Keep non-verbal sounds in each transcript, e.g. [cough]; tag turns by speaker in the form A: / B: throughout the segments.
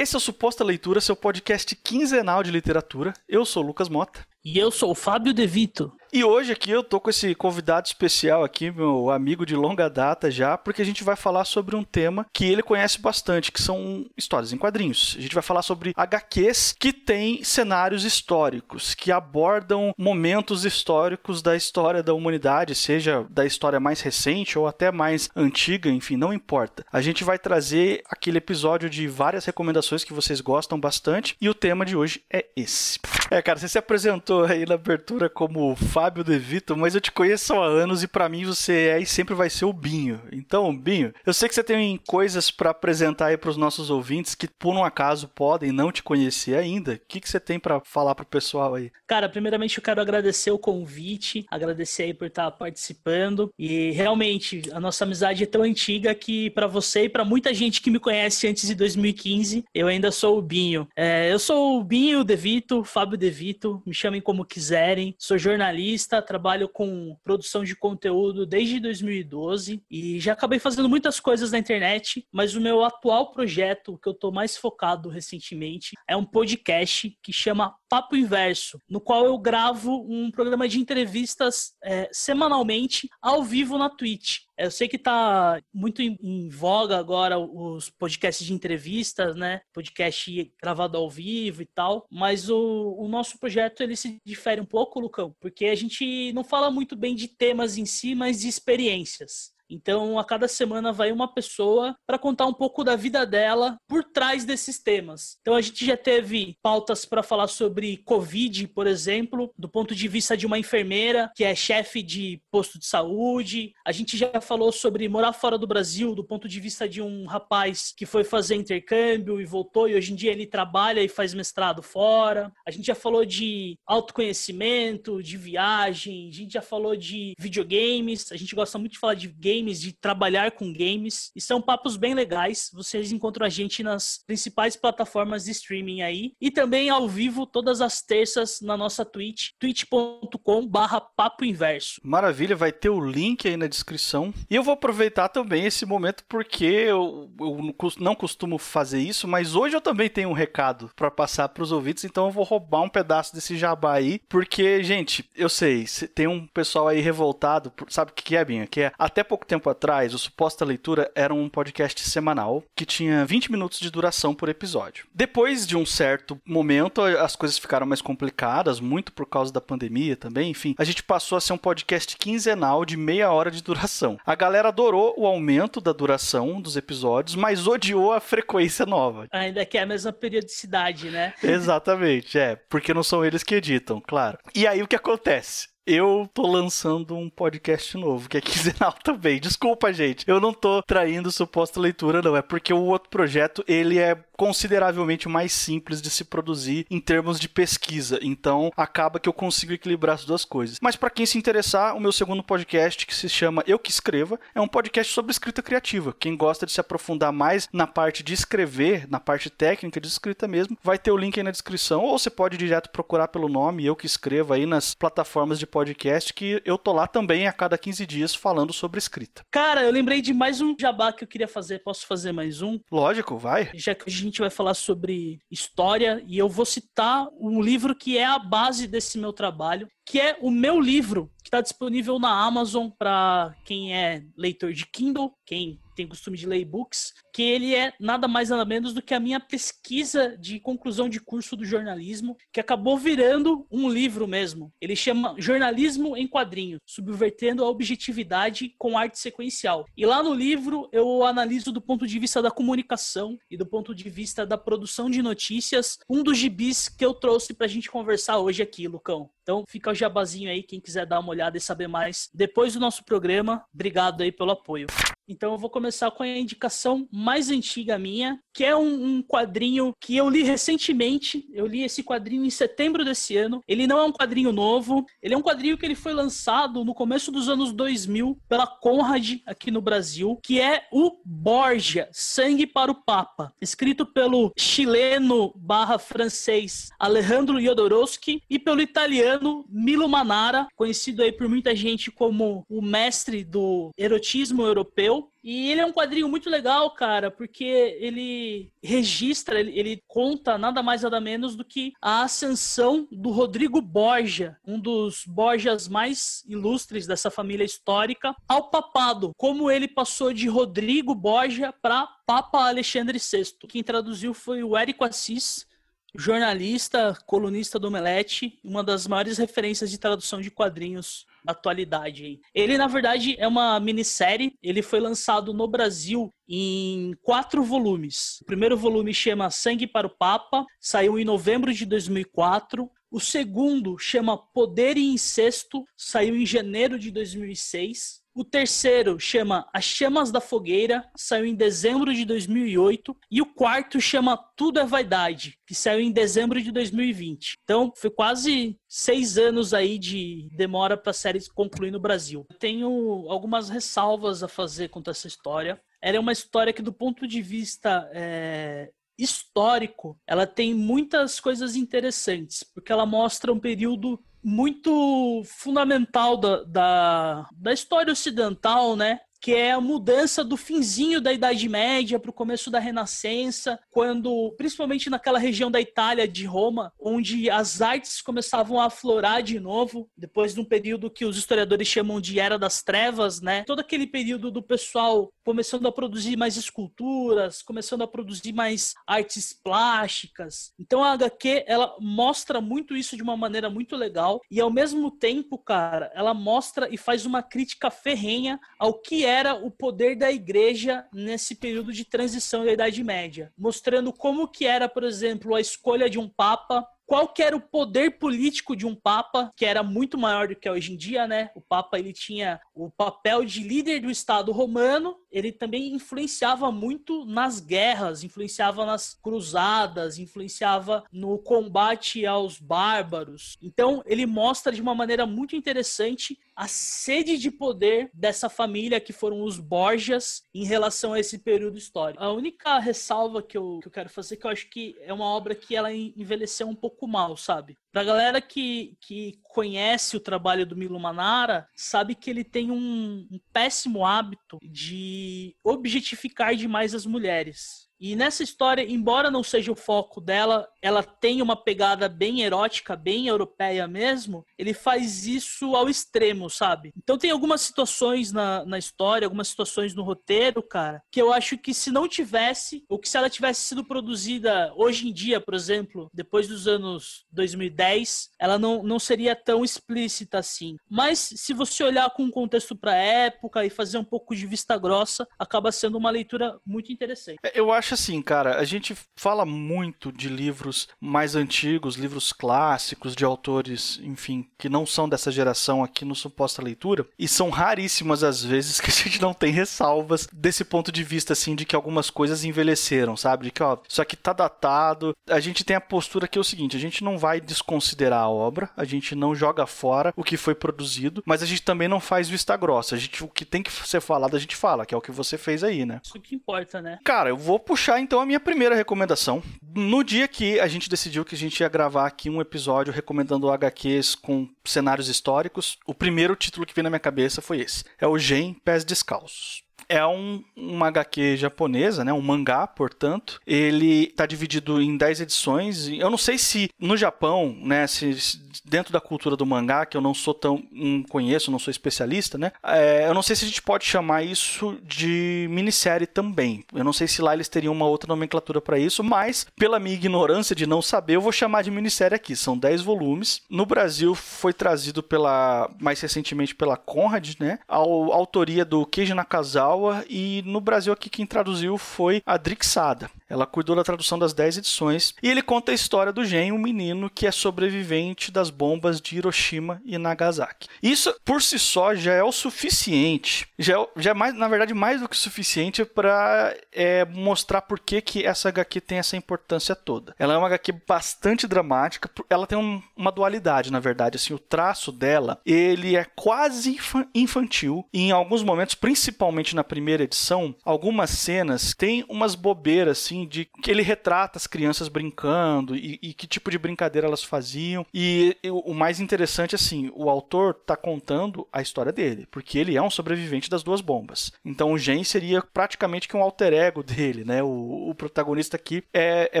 A: Esse é o Suposta Leitura, seu podcast quinzenal de literatura. Eu sou o Lucas Mota.
B: E eu sou o Fábio De Vito.
A: E hoje aqui eu tô com esse convidado especial aqui, meu amigo de longa data já, porque a gente vai falar sobre um tema que ele conhece bastante, que são histórias em quadrinhos. A gente vai falar sobre HQs que têm cenários históricos, que abordam momentos históricos da história da humanidade, seja da história mais recente ou até mais antiga, enfim, não importa. A gente vai trazer aquele episódio de várias recomendações que vocês gostam bastante e o tema de hoje é esse. É, cara, você se apresentou aí na abertura como Fábio De Vito, mas eu te conheço há anos e para mim você é e sempre vai ser o Binho. Então, Binho, eu sei que você tem coisas para apresentar aí para os nossos ouvintes que por um acaso podem não te conhecer ainda. O que, que você tem para falar pro pessoal aí?
B: Cara, primeiramente eu quero agradecer o convite, agradecer aí por estar participando e realmente a nossa amizade é tão antiga que para você e para muita gente que me conhece antes de 2015, eu ainda sou o Binho. É, eu sou o Binho De Vito, Fábio De Vito, me chamem como quiserem. Sou jornalista jornalista, trabalho com produção de conteúdo desde 2012 e já acabei fazendo muitas coisas na internet, mas o meu atual projeto, que eu estou mais focado recentemente, é um podcast que chama Papo Inverso, no qual eu gravo um programa de entrevistas é, semanalmente ao vivo na Twitch. Eu sei que está muito em, em, voga agora os podcasts de entrevistas, né? Podcast gravado ao vivo e tal. Mas o, o nosso projeto ele se difere um pouco, Lucão, porque a gente não fala muito bem de temas em si, mas de experiências. Então, a cada semana vai uma pessoa para contar um pouco da vida dela por trás desses temas. Então, a gente já teve pautas para falar sobre Covid, por exemplo, do ponto de vista de uma enfermeira que é chefe de posto de saúde. A gente já falou sobre morar fora do Brasil, do ponto de vista de um rapaz que foi fazer intercâmbio e voltou, e hoje em dia ele trabalha e faz mestrado fora. A gente já falou de autoconhecimento, de viagem, a gente já falou de videogames, a gente gosta muito de falar de games games, de trabalhar com games. E são papos bem legais. Vocês encontram a gente nas principais plataformas de streaming aí. E também ao vivo, todas as terças, na nossa Twitch, twitch.com barra papo inverso.
A: Maravilha, vai ter o link aí na descrição. E eu vou aproveitar também esse momento porque eu, eu não costumo fazer isso, mas hoje eu também tenho um recado para passar para os ouvintes, então eu vou roubar um pedaço desse jabá aí, porque, gente, eu sei, tem um pessoal aí revoltado, sabe o que é, Binha? Que é até pouco tempo atrás, o Suposta Leitura era um podcast semanal que tinha 20 minutos de duração por episódio. Depois de um certo momento, as coisas ficaram mais complicadas, muito por causa da pandemia também, enfim. A gente passou a ser um podcast quinzenal de meia hora de duração. A galera adorou o aumento da duração dos episódios, mas odiou a frequência nova.
B: Ainda que é a mesma periodicidade, né?
A: Exatamente, é. Porque não são eles que editam, claro. E aí o que acontece? Eu tô lançando um podcast novo, que é quinzenal também. Desculpa, gente. Eu não tô traindo suposta leitura, não. É porque o outro projeto, ele é consideravelmente mais simples de se produzir em termos de pesquisa. Então, acaba que eu consigo equilibrar as duas coisas. Mas para quem se interessar, o meu segundo podcast, que se chama Eu Que Escreva, é um podcast sobre escrita criativa. Quem gosta de se aprofundar mais na parte de escrever, na parte técnica de escrita mesmo, vai ter o link aí na descrição, ou você pode direto procurar pelo nome Eu Que Escreva aí nas plataformas de podcast, que eu tô lá também a cada 15 dias falando sobre escrita.
B: Cara, eu lembrei de mais um jabá que eu queria fazer. Posso fazer mais um?
A: Lógico, vai.
B: Já que a gente vai falar sobre história e eu vou citar um livro que é a base desse meu trabalho, que é o meu livro, que está disponível na Amazon para quem é leitor de Kindle, quem tem costume de ler e-books, que ele é nada mais nada menos do que a minha pesquisa de conclusão de curso do jornalismo, que acabou virando um livro mesmo. Ele chama Jornalismo em Quadrinho, subvertendo a objetividade com arte sequencial. E lá no livro eu analiso do ponto de vista da comunicação e do ponto de vista da produção de notícias, um dos gibis que eu trouxe para a gente conversar hoje aqui, Lucão. Então fica o jabazinho aí, quem quiser dar uma olhada e saber mais depois do nosso programa. Obrigado aí pelo apoio. Então eu vou começar com a indicação mais antiga minha, que é um, um, quadrinho que eu li recentemente. Eu li esse quadrinho em setembro desse ano. Ele não é um quadrinho novo, ele é um quadrinho que ele foi lançado no começo dos anos 2000 pela Conrad aqui no Brasil, que é o Borgia, Sangue para o Papa, escrito pelo chileno barra francês Alejandro Jodorowsky e pelo italiano Milo Manara, conhecido aí por muita gente como o mestre do erotismo europeu E ele é um quadrinho muito legal, cara, porque ele registra, ele, ele, conta nada mais nada menos do que a ascensão do Rodrigo Borgia, um dos Borgias mais ilustres dessa família histórica, ao papado. Como ele passou de Rodrigo Borgia para Papa Alexandre VI. Quem traduziu foi o Érico Assis, jornalista, colunista do Omelete, uma das maiores referências de tradução de quadrinhos da atualidade. Ele, na verdade, é uma minissérie. Ele foi lançado no Brasil em quatro volumes. O primeiro volume chama Sangue para o Papa, saiu em novembro de 2004. O segundo chama Poder e Incesto, saiu em janeiro de 2006. O terceiro chama As Chamas da Fogueira, saiu em dezembro de 2008. E o quarto chama Tudo é Vaidade, que saiu em dezembro de 2020. Então, foi quase seis anos aí de demora para a série concluir no Brasil. tenho algumas ressalvas a fazer quanto a essa história. Ela é uma história que, do ponto de vista é, histórico, ela tem muitas coisas interessantes, porque ela mostra um período muito fundamental da, da, da história ocidental, né? Que é a mudança do finzinho da Idade Média para o começo da Renascença, quando, principalmente naquela região da Itália, de Roma, onde as artes começavam a aflorar de novo, depois de um período que os historiadores chamam de Era das Trevas, né? Todo aquele período do pessoal começando a produzir mais esculturas, começando a produzir mais artes plásticas. Então a HQ, ela mostra muito isso de uma maneira muito legal e ao mesmo tempo, cara, ela mostra e faz uma crítica ferrenha ao que era o poder da igreja nesse período de transição da Idade Média, mostrando como que era, por exemplo, a escolha de um papa qual que era o poder político de um papa, que era muito maior do que é hoje em dia, né? O papa ele tinha o papel de líder do Estado romano, ele também influenciava muito nas guerras, influenciava nas cruzadas, influenciava no combate aos bárbaros. Então, ele mostra de uma maneira muito interessante a sede de poder dessa família que foram os Borgias em relação a esse período histórico. A única ressalva que eu, que eu quero fazer que eu acho que é uma obra que ela envelheceu um pouco mal, sabe? Pra galera que, que conhece o trabalho do Milo Manara, sabe que ele tem um, um péssimo hábito de objetificar demais as mulheres. E nessa história, embora não seja o foco dela, ela tem uma pegada bem erótica, bem europeia mesmo. Ele faz isso ao extremo, sabe? Então tem algumas situações na, na história, algumas situações no roteiro, cara, que eu acho que se não tivesse, ou que se ela tivesse sido produzida hoje em dia, por exemplo, depois dos anos 2010, ela não, não seria tão explícita assim. Mas se você olhar com um contexto pra época e fazer um pouco de vista grossa, acaba sendo uma leitura muito interessante.
A: É, eu acho acho assim, cara, a gente fala muito de livros mais antigos, livros clássicos de autores, enfim, que não são dessa geração aqui no Suposta Leitura, e são raríssimas as vezes que a gente não tem ressalvas desse ponto de vista, assim, de que algumas coisas envelheceram, sabe? De que, ó, isso aqui tá datado. A gente tem a postura que é o seguinte: a gente não vai desconsiderar a obra, a gente não joga fora o que foi produzido, mas a gente também não faz vista grossa. A gente, o que tem que ser falado, a gente fala, que é o que você fez aí, né?
B: Isso que importa, né?
A: Cara, eu vou puxar puxar então a minha primeira recomendação. No dia que a gente decidiu que a gente ia gravar aqui um episódio recomendando HQs com cenários históricos, o primeiro título que veio na minha cabeça foi esse. É o Gen Pés Descalços é um, uma HQ japonesa, né? Um mangá, portanto. Ele está dividido em 10 edições. Eu não sei se no Japão, né? Se, dentro da cultura do mangá, que eu não sou tão. Não conheço, não sou especialista, né? É, eu não sei se a gente pode chamar isso de minissérie também. Eu não sei se lá eles teriam uma outra nomenclatura para isso, mas pela minha ignorância de não saber, eu vou chamar de minissérie aqui. São 10 volumes. No Brasil foi trazido pela. mais recentemente pela Conrad, né? A, a autoria do Keiji Nakazawa e no Brasil aqui quem traduziu foi a Drixada. Ela cuidou da tradução das 10 edições e ele conta a história do Gen, um menino que é sobrevivente das bombas de Hiroshima e Nagasaki. Isso por si só já é o suficiente, já é, já é mais, na verdade, mais do que suficiente para é, mostrar por que, que essa HQ tem essa importância toda. Ela é uma HQ bastante dramática, ela tem um, uma dualidade, na verdade, assim, o traço dela, ele é quase infantil e em alguns momentos, principalmente na primeira edição, algumas cenas têm umas bobeiras assim de que ele retrata as crianças brincando e, e que tipo de brincadeira elas faziam. E, e o mais interessante, assim, o autor tá contando a história dele, porque ele é um sobrevivente das duas bombas. Então o Gen seria praticamente que um alter ego dele, né? O, o protagonista aqui é, é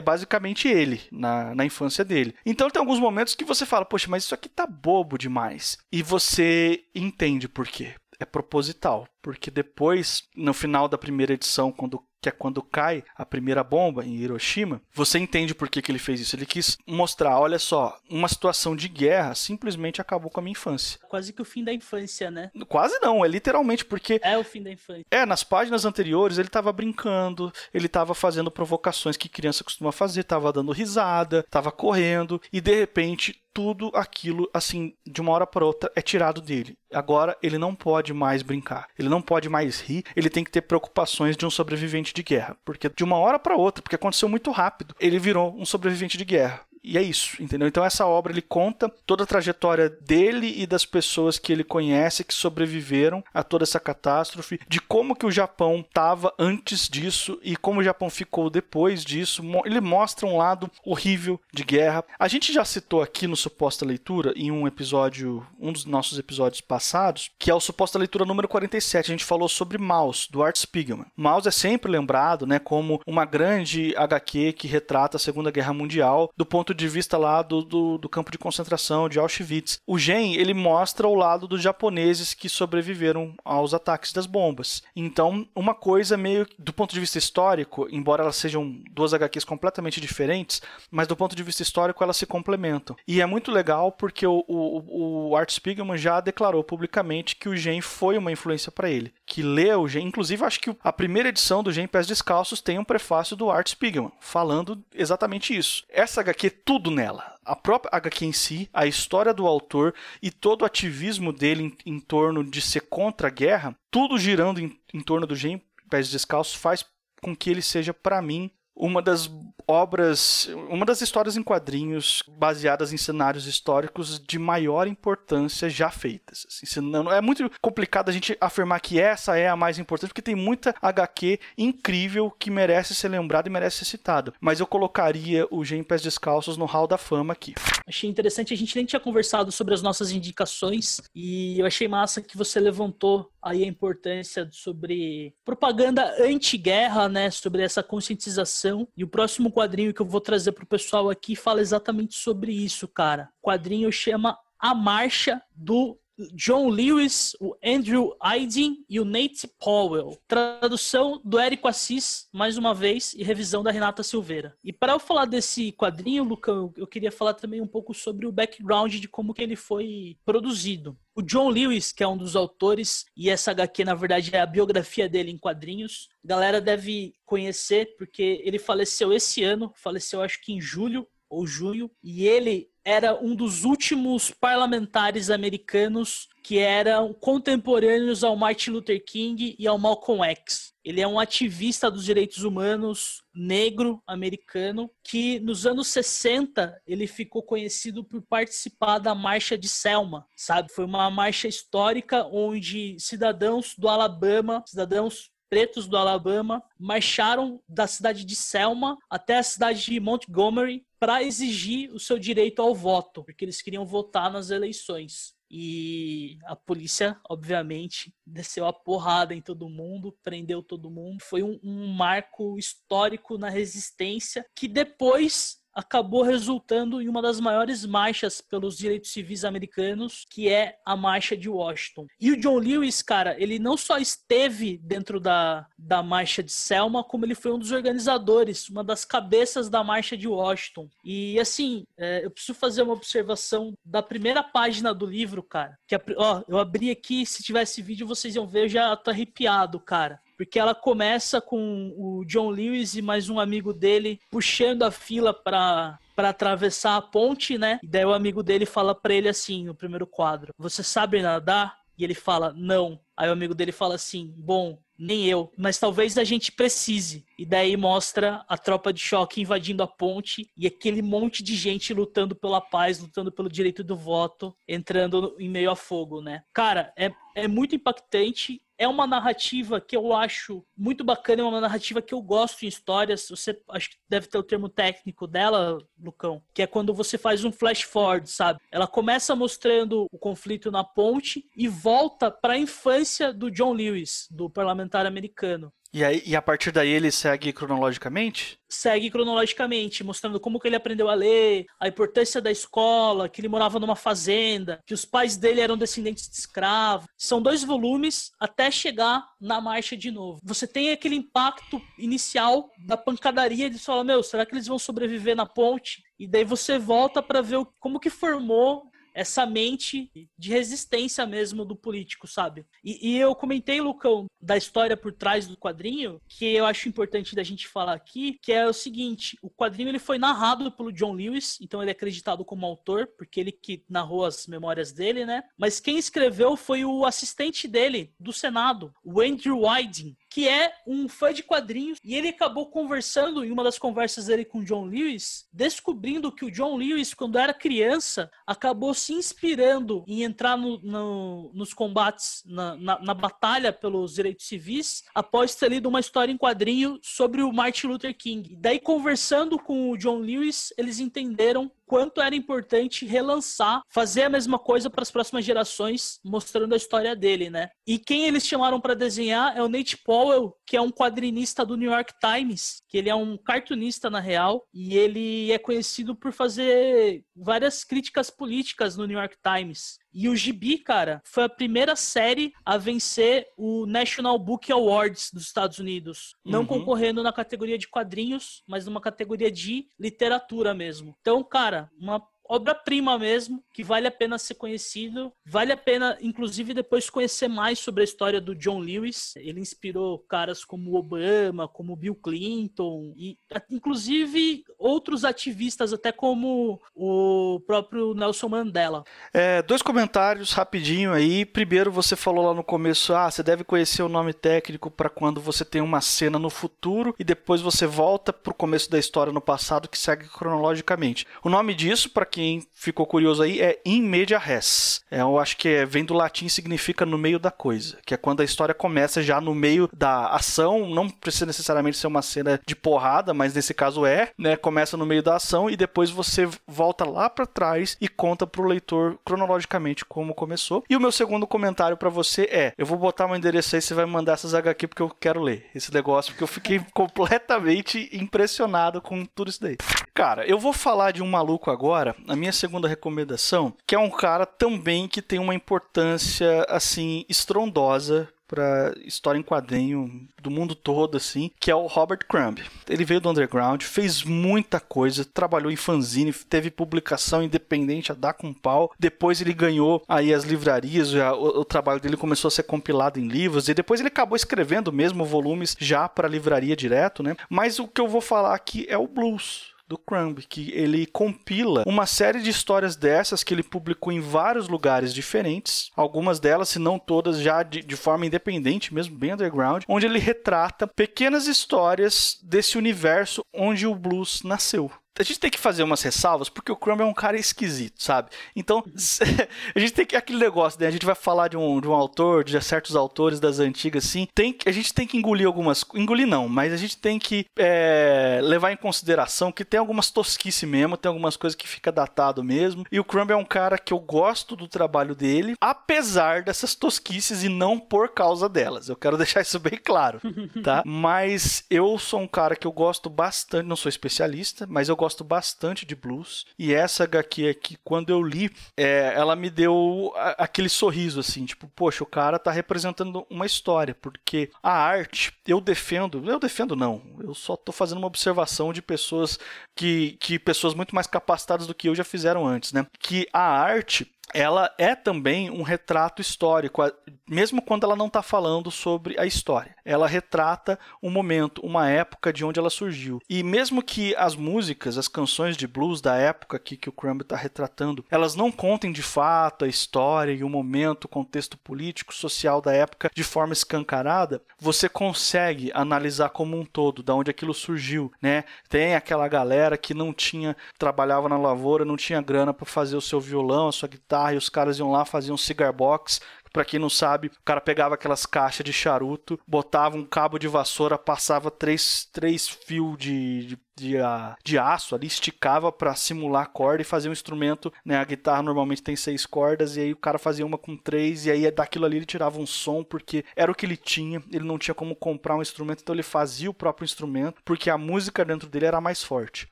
A: basicamente ele, na, na infância dele. Então tem alguns momentos que você fala, poxa, mas isso aqui tá bobo demais. E você entende por quê é proposital, porque depois, no final da primeira edição, quando que é quando cai a primeira bomba em Hiroshima, você entende por que, que ele fez isso. Ele quis mostrar, olha só, uma situação de guerra simplesmente acabou com a minha infância.
B: Quase que o fim da infância, né?
A: Quase não, é literalmente porque...
B: É o fim da infância.
A: É, nas páginas anteriores ele estava brincando, ele estava fazendo provocações que criança costuma fazer, estava dando risada, estava correndo, e de repente tudo aquilo, assim, de uma hora para outra, é tirado dele. Agora ele não pode mais brincar, ele não pode mais rir, ele tem que ter preocupações de um sobrevivente de guerra, porque de uma hora para outra, porque aconteceu muito rápido, ele virou um sobrevivente de guerra. E é isso, entendeu? Então essa obra ele conta toda a trajetória dele e das pessoas que ele conhece que sobreviveram a toda essa catástrofe, de como que o Japão estava antes disso e como o Japão ficou depois disso. Ele mostra um lado horrível de guerra. A gente já citou aqui no Suposta Leitura em um episódio, um dos nossos episódios passados, que é o Suposta Leitura número 47. A gente falou sobre Maus, do Art Spiegelman. Maus é sempre lembrado, né, como uma grande HQ que retrata a Segunda Guerra Mundial do ponto ponto de vista lá do, do, do, campo de concentração de Auschwitz. O Gen ele mostra o lado dos japoneses que sobreviveram aos ataques das bombas. Então, uma coisa meio do ponto de vista histórico, embora elas sejam duas HQs completamente diferentes, mas do ponto de vista histórico elas se complementam. E é muito legal porque o, o, o Art Spiegelman já declarou publicamente que o Gen foi uma influência para ele, que leu o Gen, inclusive acho que a primeira edição do Gen Pés Descalços tem um prefácio do Art Spiegelman falando exatamente isso. Essa HQ tudo nela. A própria HQ em si, a história do autor e todo o ativismo dele em, em torno de ser contra a guerra, tudo girando em, em torno do Gen Pés Descalços faz com que ele seja, para mim, uma das obras, uma das histórias em quadrinhos baseadas em cenários históricos de maior importância já feitas. Assim, não, é muito complicado a gente afirmar que essa é a mais importante, porque tem muita HQ incrível que merece ser lembrada e merece ser citada. Mas eu colocaria o Gen Pés Descalços no hall da fama aqui.
B: Achei interessante, a gente nem tinha conversado sobre as nossas indicações e eu achei massa que você levantou aí a importância sobre propaganda anti-guerra, né, sobre essa conscientização. E o próximo quadrinho que eu vou trazer pro pessoal aqui fala exatamente sobre isso, cara. O quadrinho chama A Marcha do John Lewis, o Andrew Aydin e o Nate Powell. Tradução do Érico Assis, mais uma vez, e revisão da Renata Silveira. E para eu falar desse quadrinho, Lucão, eu queria falar também um pouco sobre o background de como que ele foi produzido. O John Lewis, que é um dos autores, e essa HQ, na verdade, é a biografia dele em quadrinhos. A galera deve conhecer, porque ele faleceu esse ano, faleceu acho que em julho ou junho, e ele era um dos últimos parlamentares americanos que eram contemporâneos ao Martin Luther King e ao Malcolm X. Ele é um ativista dos direitos humanos negro americano que nos anos 60 ele ficou conhecido por participar da marcha de Selma, sabe? Foi uma marcha histórica onde cidadãos do Alabama, cidadãos pretos do Alabama marcharam da cidade de Selma até a cidade de Montgomery para exigir o seu direito ao voto, porque eles queriam votar nas eleições. E a polícia, obviamente, desceu a porrada em todo mundo, prendeu todo mundo. Foi um, um marco histórico na resistência que depois acabou resultando em uma das maiores marchas pelos direitos civis americanos, que é a Marcha de Washington. E o John Lewis, cara, ele não só esteve dentro da, da Marcha de Selma, como ele foi um dos organizadores, uma das cabeças da Marcha de Washington. E assim, é, eu preciso fazer uma observação da primeira página do livro, cara. Que ó, eu abri aqui, se tivesse vídeo vocês iam ver, eu já tô arrepiado, cara porque ela começa com o John Lewis e mais um amigo dele puxando a fila para para atravessar a ponte, né? E daí o amigo dele fala para ele assim, no primeiro quadro: "Você sabe nadar?" E ele fala: "Não". Aí o amigo dele fala assim: "Bom, nem eu, mas talvez a gente precise. E daí mostra a tropa de choque invadindo a ponte e aquele monte de gente lutando pela paz, lutando pelo direito do voto, entrando em meio a fogo, né? Cara, é, é muito impactante é uma narrativa que eu acho muito bacana, é uma narrativa que eu gosto em histórias. Você acho que deve ter o termo técnico dela, Lucão, que é quando você faz um flash forward, sabe? Ela começa mostrando o conflito na ponte e volta para a infância do John Lewis, do parlamentar americano.
A: E, aí, e a partir daí ele segue cronologicamente?
B: Segue cronologicamente, mostrando como que ele aprendeu a ler, a importância da escola, que ele morava numa fazenda, que os pais dele eram descendentes de escravos. São dois volumes até chegar na marcha de novo. Você tem aquele impacto inicial da pancadaria de falar, meu, será que eles vão sobreviver na ponte? E daí você volta para ver como que formou essa mente de resistência mesmo do político, sabe? E, e, eu comentei, Lucão, da história por trás do quadrinho, que eu acho importante da gente falar aqui, que é o seguinte, o quadrinho ele foi narrado pelo John Lewis, então ele é acreditado como autor, porque ele que narrou as memórias dele, né? Mas quem escreveu foi o assistente dele, do Senado, o Andrew Wyden, que é um fã de quadrinhos, e ele acabou conversando em uma das conversas dele com o John Lewis, descobrindo que o John Lewis, quando era criança, acabou se inspirando em entrar no, no, nos combates, na, na, na, batalha pelos direitos civis, após ter lido uma história em quadrinho sobre o Martin Luther King. E daí, conversando com o John Lewis, eles entenderam quanto era importante relançar, fazer a mesma coisa para as próximas gerações, mostrando a história dele, né? E quem eles chamaram para desenhar é o Nate Powell, que é um quadrinista do New York Times, que ele é um cartunista na real, e ele é conhecido por fazer várias críticas políticas no New York Times. E o Gibi, cara, foi a primeira série a vencer o National Book Awards dos Estados Unidos. Não uhum. concorrendo na categoria de quadrinhos, mas numa categoria de literatura mesmo. Então, cara, uma obra-prima mesmo, que vale a pena ser conhecido. Vale a pena, inclusive, depois conhecer mais sobre a história do John Lewis. Ele inspirou caras como Obama, como Bill Clinton, e inclusive outros ativistas, até como o próprio Nelson Mandela.
A: É, dois comentários rapidinho aí. Primeiro, você falou lá no começo, ah, você deve conhecer o nome técnico para quando você tem uma cena no futuro e depois você volta para o começo da história no passado que segue cronologicamente. O nome disso, para quem quem ficou curioso aí, é in media res. É, eu acho que é, vem do latim significa no meio da coisa, que é quando a história começa já no meio da ação, não precisa necessariamente ser uma cena de porrada, mas nesse caso é, né? Começa no meio da ação e depois você volta lá para trás e conta pro leitor cronologicamente como começou. E o meu segundo comentário para você é: eu vou botar meu endereço aí, você vai mandar essas HQ porque eu quero ler esse negócio, porque eu fiquei [laughs] completamente impressionado com tudo isso daí. Cara, eu vou falar de um maluco agora, a minha segunda recomendação, que é um cara também que tem uma importância assim estrondosa para história em quadrinho do mundo todo, assim, que é o Robert Crumb. Ele veio do underground, fez muita coisa, trabalhou em fanzine, teve publicação independente a dar com pau. Depois ele ganhou aí as livrarias, já, o, o, trabalho dele começou a ser compilado em livros e depois ele acabou escrevendo mesmo volumes já para livraria direto, né? Mas o que eu vou falar aqui é o blues do Crumb, que ele compila uma série de histórias dessas que ele publicou em vários lugares diferentes, algumas delas, se não todas, já de, de forma independente, mesmo bem underground, onde ele retrata pequenas histórias desse universo onde o blues nasceu a gente tem que fazer umas ressalvas porque o Crumb é um cara esquisito, sabe? Então, [laughs] a gente tem que aquele negócio, né? A gente vai falar de um, de um autor, de certos autores das antigas, assim. Tem, a gente tem que engolir algumas. Engolir não, mas a gente tem que é, levar em consideração que tem algumas tosquices mesmo, tem algumas coisas que fica datado mesmo. E o Crumb é um cara que eu gosto do trabalho dele, apesar dessas tosquices e não por causa delas. Eu quero [laughs] deixar isso bem claro, [laughs] tá? Mas eu sou um cara que eu gosto bastante, não sou especialista, mas eu gosto gosto bastante de blues. E essa HQ aqui, quando eu li, é, ela me deu aquele sorriso assim, tipo, poxa, o cara tá representando uma história, porque a arte, eu defendo, eu defendo não, eu só tô fazendo uma observação de pessoas que, que pessoas muito mais capacitadas do que eu já fizeram antes, né? Que a arte ela é também um retrato histórico, mesmo quando ela não está falando sobre a história. Ela retrata um momento, uma época de onde ela surgiu. E mesmo que as músicas, as canções de blues da época aqui que o Crumb está retratando, elas não contem de fato a história e o momento, o contexto político, social da época de forma escancarada, você consegue analisar como um todo, da onde aquilo surgiu, né? Tem aquela galera que não tinha, trabalhava na lavoura, não tinha grana para fazer o seu violão, a sua guitarra, e os caras iam lá, faziam cigar box, Pra quem não sabe, o cara pegava aquelas caixas de charuto, botava um cabo de vassoura, passava três, três fios de, de, de, uh, de aço ali, esticava para simular corda e fazia um instrumento. Né? A guitarra normalmente tem seis cordas, e aí o cara fazia uma com três, e aí daquilo ali ele tirava um som, porque era o que ele tinha, ele não tinha como comprar um instrumento, então ele fazia o próprio instrumento, porque a música dentro dele era mais forte.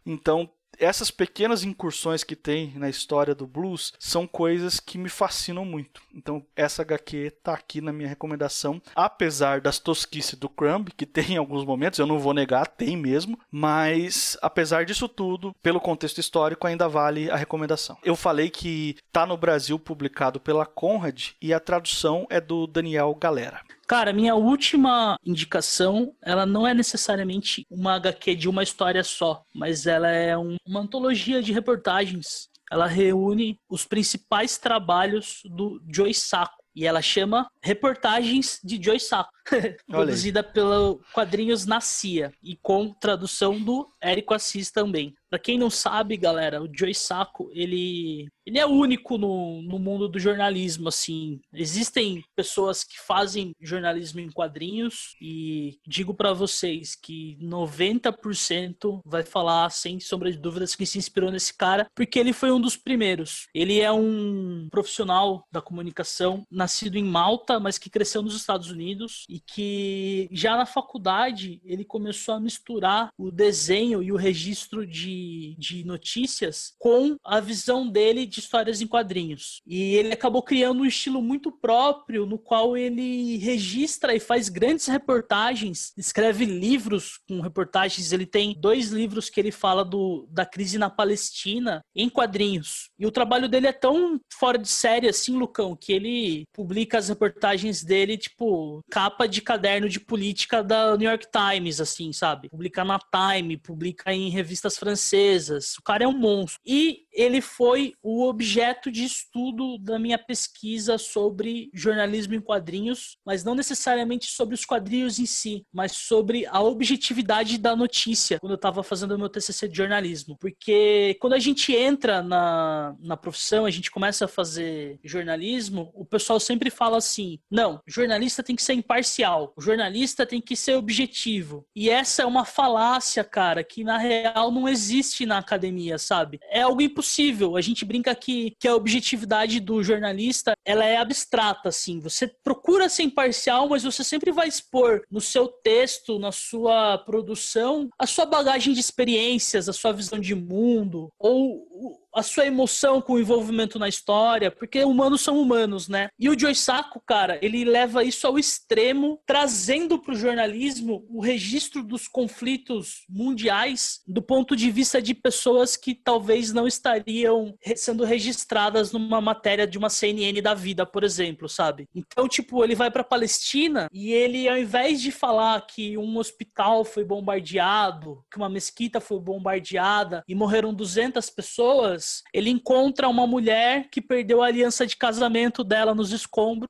A: Então essas pequenas incursões que tem na história do blues são coisas que me fascinam muito. Então, essa HQ tá aqui na minha recomendação, apesar das tosquices do Crumb, que tem em alguns momentos, eu não vou negar, tem mesmo, mas apesar disso tudo, pelo contexto histórico, ainda vale a recomendação. Eu falei que tá no Brasil publicado pela Conrad e a tradução é do Daniel Galera.
B: Cara, minha última indicação, ela não é necessariamente uma HQ de uma história só, mas ela é um, uma antologia de reportagens. Ela reúne os principais trabalhos do Joe Sacco. E ela chama Reportagens de Joy Sacco, [laughs] produzida pelo Quadrinhos na CIA e com tradução do Érico Assis também. Para quem não sabe, galera, o Joy Sacco, ele, ele é único no, no mundo do jornalismo, assim. Existem pessoas que fazem jornalismo em quadrinhos e digo para vocês que 90% vai falar, sem sombra de dúvidas, que se inspirou nesse cara, porque ele foi um dos primeiros. Ele é um profissional da comunicação, nascido em Malta, mas que cresceu nos Estados Unidos e que já na faculdade ele começou a misturar o desenho e o registro de de, notícias com a visão dele de histórias em quadrinhos. E ele acabou criando um estilo muito próprio, no qual ele registra e faz grandes reportagens, escreve livros com reportagens. Ele tem dois livros que ele fala do, da crise na Palestina em quadrinhos. E o trabalho dele é tão fora de série assim, Lucão, que ele publica as reportagens dele, tipo, capa de caderno de política da New York Times, assim, sabe? Publica na Time, publica em revistas francesas francesas. O cara é um monstro. E ele foi o objeto de estudo da minha pesquisa sobre jornalismo em quadrinhos, mas não necessariamente sobre os quadrinhos em si, mas sobre a objetividade da notícia, quando eu estava fazendo o meu TCC de jornalismo. Porque quando a gente entra na, na profissão, a gente começa a fazer jornalismo, o pessoal sempre fala assim: não, jornalista tem que ser imparcial, o jornalista tem que ser objetivo. E essa é uma falácia, cara, que na real não existe existe na academia, sabe? É algo impossível. A gente brinca que, que a objetividade do jornalista ela é abstrata, assim. Você procura ser imparcial, mas você sempre vai expor no seu texto, na sua produção, a sua bagagem de experiências, a sua visão de mundo, ou a sua emoção com o envolvimento na história, porque humanos são humanos, né? E o Joy Sacco, cara, ele leva isso ao extremo, trazendo para o jornalismo o registro dos conflitos mundiais do ponto de vista de pessoas que talvez não estariam sendo registradas numa matéria de uma CNN da vida, por exemplo, sabe? Então, tipo, ele vai para Palestina e ele, ao invés de falar que um hospital foi bombardeado, que uma mesquita foi bombardeada e morreram 200 pessoas, ele encontra uma mulher que perdeu a aliança de casamento dela nos escombros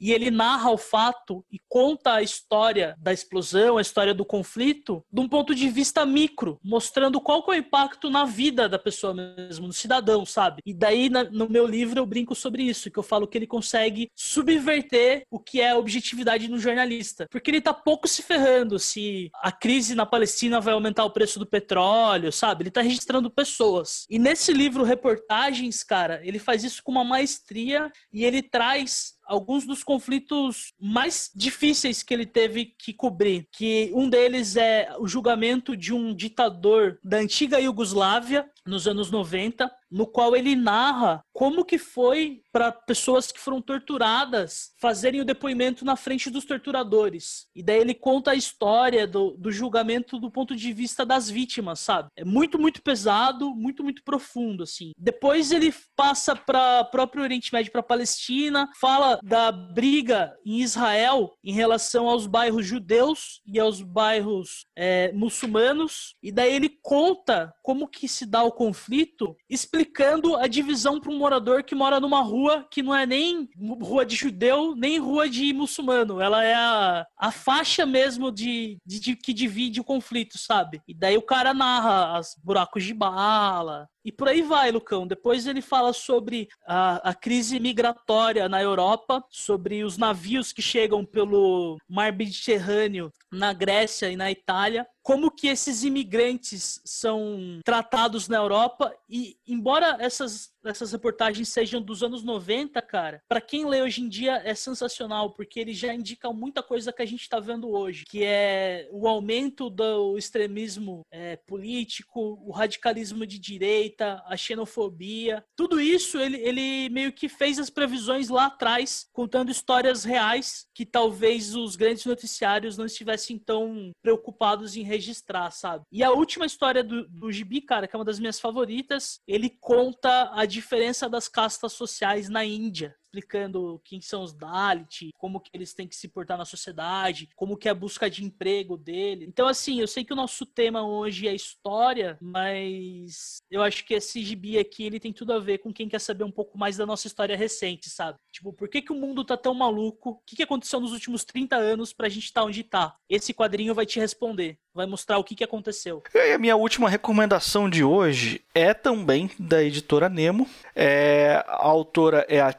B: e ele narra o fato e conta a história da explosão, a história do conflito, de um ponto de vista micro, mostrando qual é o impacto na vida da pessoa mesmo, no cidadão, sabe? E daí no meu livro eu brinco sobre isso, que eu falo que ele consegue subverter o que é a objetividade no jornalista, porque ele tá pouco se ferrando se a crise na Palestina vai aumentar o preço do petróleo, sabe? Ele tá registrando pessoas. E nesse livro Reportagens, cara, ele faz isso com uma maestria e ele traz alguns dos conflitos mais difíceis que ele teve que cobrir, que um deles é o julgamento de um ditador da antiga Iugoslávia nos anos 90, no qual ele narra como que foi para pessoas que foram torturadas fazerem o depoimento na frente dos torturadores. E daí ele conta a história do, do julgamento do ponto de vista das vítimas, sabe? É muito, muito pesado, muito, muito profundo, assim. Depois ele passa para próprio Oriente Médio, para Palestina, fala da briga em Israel em relação aos bairros judeus e aos bairros é, muçulmanos. E daí ele conta como que se dá o conflito, explicando a divisão para um morador que mora numa rua que não é nem rua de judeu, nem rua de muçulmano. Ela é a, a faixa mesmo de, de, de que divide o conflito, sabe? E daí o cara narra os buracos de bala, e por aí vai, Lucão. Depois ele fala sobre a, a, crise migratória na Europa, sobre os navios que chegam pelo mar Mediterrâneo na Grécia e na Itália, como que esses imigrantes são tratados na Europa e embora essas essas reportagens sejam dos anos 90, cara, para quem lê hoje em dia é sensacional, porque eles já indicam muita coisa que a gente está vendo hoje, que é o aumento do extremismo é, político, o radicalismo de direita, a xenofobia, tudo isso ele, ele meio que fez as previsões lá atrás, contando histórias reais que talvez os grandes noticiários não estivessem tão preocupados em registrar, sabe? E a última história do, do Gibi, cara, que é uma das minhas favoritas, ele conta a diferença das castas sociais na Índia explicando quem são os Dalit, como que eles têm que se portar na sociedade, como que é a busca de emprego dele. Então, assim, eu sei que o nosso tema hoje é história, mas eu acho que esse gibi aqui, ele tem tudo a ver com quem quer saber um pouco mais da nossa história recente, sabe? Tipo, por que que o mundo tá tão maluco? O que que aconteceu nos últimos 30 anos pra gente estar tá onde tá? Esse quadrinho vai te responder vai mostrar o que, que aconteceu.
A: E a minha última recomendação de hoje é também da editora Nemo. É, a autora é a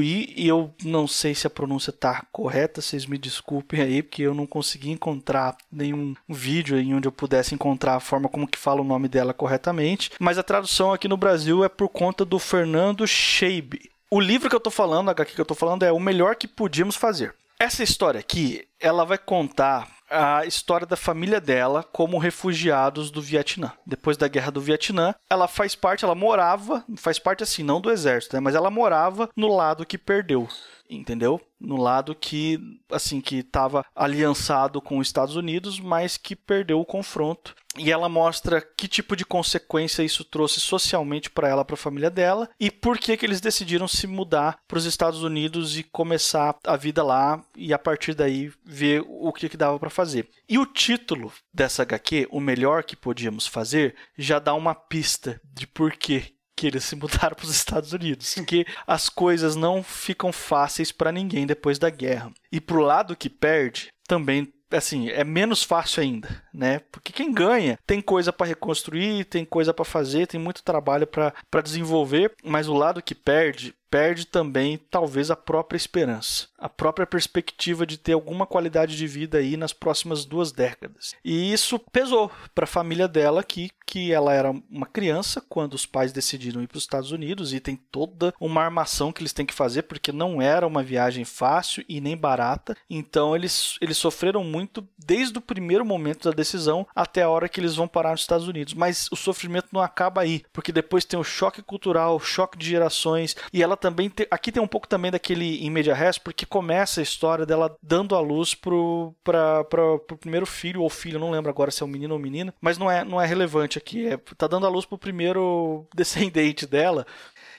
A: E eu não sei se a pronúncia está correta, vocês me desculpem aí, porque eu não consegui encontrar nenhum vídeo em onde eu pudesse encontrar a forma como que fala o nome dela corretamente, mas a tradução aqui no Brasil é por conta do Fernando Scheibe. O livro que eu estou falando, a HQ que eu estou falando é O Melhor que Podíamos Fazer. Essa história aqui, ela vai contar a história da família dela como refugiados do Vietnã. Depois da guerra do Vietnã, ela faz parte, ela morava, faz parte assim, não do exército, né, mas ela morava no lado que perdeu, entendeu? no lado que assim que estava aliançado com os Estados Unidos, mas que perdeu o confronto. E ela mostra que tipo de consequência isso trouxe socialmente para ela, para a família dela, e por que que eles decidiram se mudar para os Estados Unidos e começar a vida lá e a partir daí ver o que que dava para fazer. E o título dessa HQ, o melhor que podíamos fazer, já dá uma pista de por que que eles se mudaram para os Estados Unidos, que as coisas não ficam fáceis para ninguém depois da guerra. E pro lado que perde, também assim, é menos fácil ainda, né? Porque quem ganha tem coisa para reconstruir, tem coisa para fazer, tem muito trabalho para desenvolver, mas o lado que perde perde também talvez a própria esperança, a própria perspectiva de ter alguma qualidade de vida aí nas próximas duas décadas. E isso pesou para a família dela que que ela era uma criança quando os pais decidiram ir para os Estados Unidos e tem toda uma armação que eles têm que fazer porque não era uma viagem fácil e nem barata. Então eles, eles sofreram muito desde o primeiro momento da decisão até a hora que eles vão parar nos Estados Unidos. Mas o sofrimento não acaba aí, porque depois tem o choque cultural, o choque de gerações e ela também te, aqui tem um pouco também daquele em media res, porque começa a história dela dando a luz pro para pro primeiro filho ou filho, não lembro agora se é um menino ou menina, mas não é não é relevante aqui, é tá dando a luz pro primeiro [laughs] descendente dela.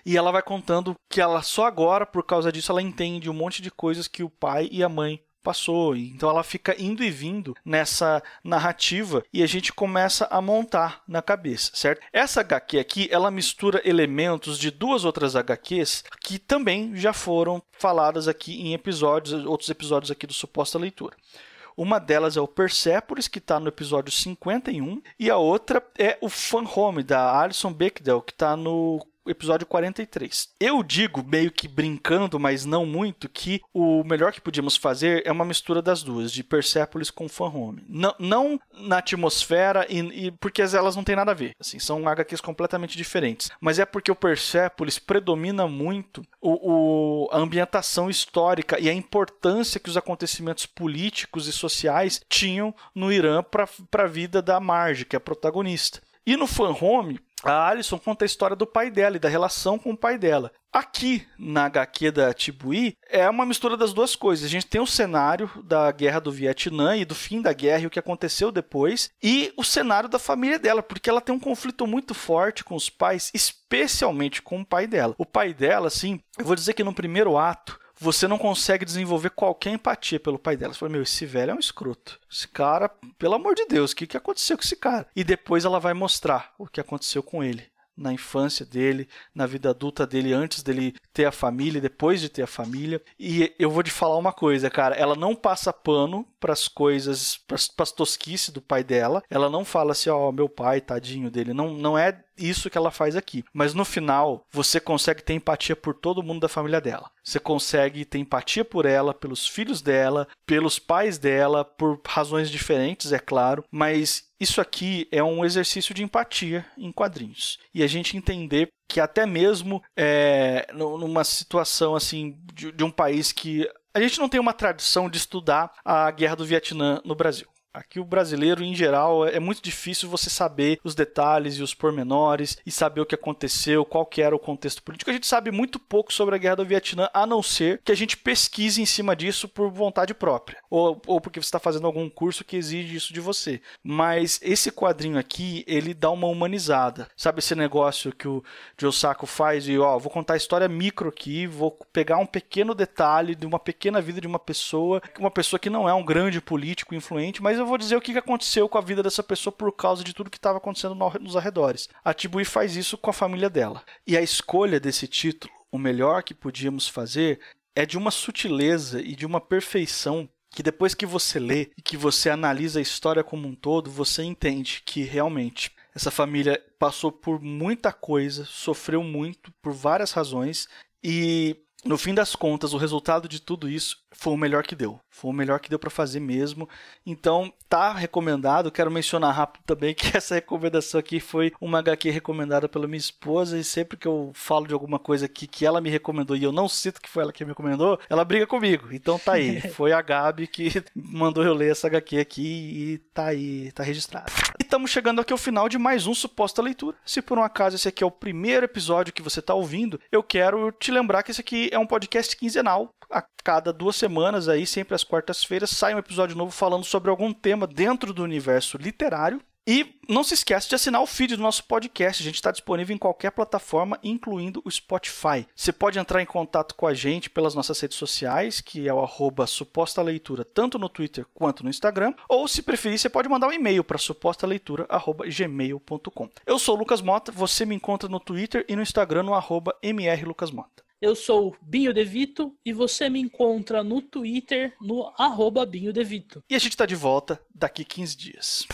A: E ela vai contando que ela só agora, por causa disso, ela entende um monte de coisas que o pai e a mãe passou. Então ela fica indo e vindo nessa narrativa e a gente começa a montar na cabeça, certo? Essa HQ aqui, ela mistura elementos de duas outras HQs que também já foram faladas aqui em episódios, outros episódios aqui do Suposta Leitura. Uma delas é o Persepolis, que está no episódio 51, e a outra é o Fan Home, da Alison Bechdel, que está no episódio 43. Eu digo, meio que brincando, mas não muito, que o melhor que podíamos fazer é uma mistura das duas, de Persepolis com Fan Home. Não, não na atmosfera, e, e, porque elas não têm nada a ver. Assim, são HQs completamente diferentes. Mas é porque o Persepolis predomina muito o, o, a ambientação histórica e a importância que os acontecimentos políticos e sociais tinham no Irã para a vida da Marge, que é a protagonista. E no Fan Home, A Alison conta a história do pai dela e da relação com o pai dela. Aqui na HQ da Tibui é uma mistura das duas coisas. A gente tem o cenário da guerra do Vietnã e do fim da guerra e o que aconteceu depois, e o cenário da família dela, porque ela tem um conflito muito forte com os pais, especialmente com o pai dela. O pai dela, assim, eu vou dizer que no primeiro ato, você não consegue desenvolver qualquer empatia pelo pai dela. Você fala, meu, esse velho é um escroto. Esse cara, pelo amor de Deus, o que, que aconteceu com esse cara? E depois ela vai mostrar o que aconteceu com ele na infância dele, na vida adulta dele, antes dele ter a família, depois de ter a família. E eu vou te falar uma coisa, cara, ela não passa pano para as coisas, para as tosquices do pai dela. Ela não fala assim, ó, oh, meu pai, tadinho dele. Não, não é isso que ela faz aqui. Mas no final, você consegue ter empatia por todo mundo da família dela. Você consegue ter empatia por ela, pelos filhos dela, pelos pais dela, por razões diferentes, é claro, mas isso aqui é um exercício de empatia em quadrinhos. E a gente entender que até mesmo é, numa situação assim de, de um país que a gente não tem uma tradição de estudar a guerra do Vietnã no Brasil. Aqui o brasileiro, em geral, é muito difícil você saber os detalhes e os pormenores e saber o que aconteceu, qual que era o contexto político. A gente sabe muito pouco sobre a Guerra do Vietnã, a não ser que a gente pesquise em cima disso por vontade própria, ou, ou porque você está fazendo algum curso que exige isso de você. Mas esse quadrinho aqui, ele dá uma humanizada. Sabe esse negócio que o Joe Sacco faz e, ó, vou contar a história micro aqui, vou pegar um pequeno detalhe de uma pequena vida de uma pessoa, uma pessoa que não é um grande político influente, mas eu vou dizer o que aconteceu com a vida dessa pessoa por causa de tudo que estava acontecendo nos arredores. A Tibui faz isso com a família dela. E a escolha desse título, o melhor que podíamos fazer, é de uma sutileza e de uma perfeição que depois que você lê e que você analisa a história como um todo, você entende que realmente essa família passou por muita coisa, sofreu muito por várias razões e no fim das contas, o resultado de tudo isso foi o melhor que deu. Foi o melhor que deu para fazer mesmo. Então, tá recomendado. Quero mencionar rápido também que [laughs] essa recomendação aqui foi uma HQ recomendada pela minha esposa. E sempre que eu falo de alguma coisa aqui que ela me recomendou e eu não cito que foi ela que me recomendou, ela briga comigo. Então tá aí. [laughs] Foi a Gabi que [laughs] mandou eu ler essa HQ aqui e tá aí, tá registrado. E estamos chegando aqui ao final de mais um Suposta Leitura. Se por um acaso esse aqui é o primeiro episódio que você está ouvindo, eu quero te lembrar que esse aqui é um podcast quinzenal. A cada duas semanas, aí, sempre às quartas-feiras, sai um episódio novo falando sobre algum tema dentro do universo literário. E não se esqueça de assinar o feed do nosso podcast. A gente está disponível em qualquer plataforma, incluindo o Spotify. Você pode entrar em contato com a gente pelas nossas redes sociais, que é o arroba suposta leitura, tanto no Twitter quanto no Instagram. Ou, se preferir, você pode mandar um e-mail para supostaleitura.gmail.com. Eu sou o Lucas Mota, você me encontra no Twitter e no Instagram no arroba mrlucasmota.
B: Eu sou Binho Devito e você me encontra no Twitter no arroba Binho Devito.
A: E a gente está de volta daqui 15 dias.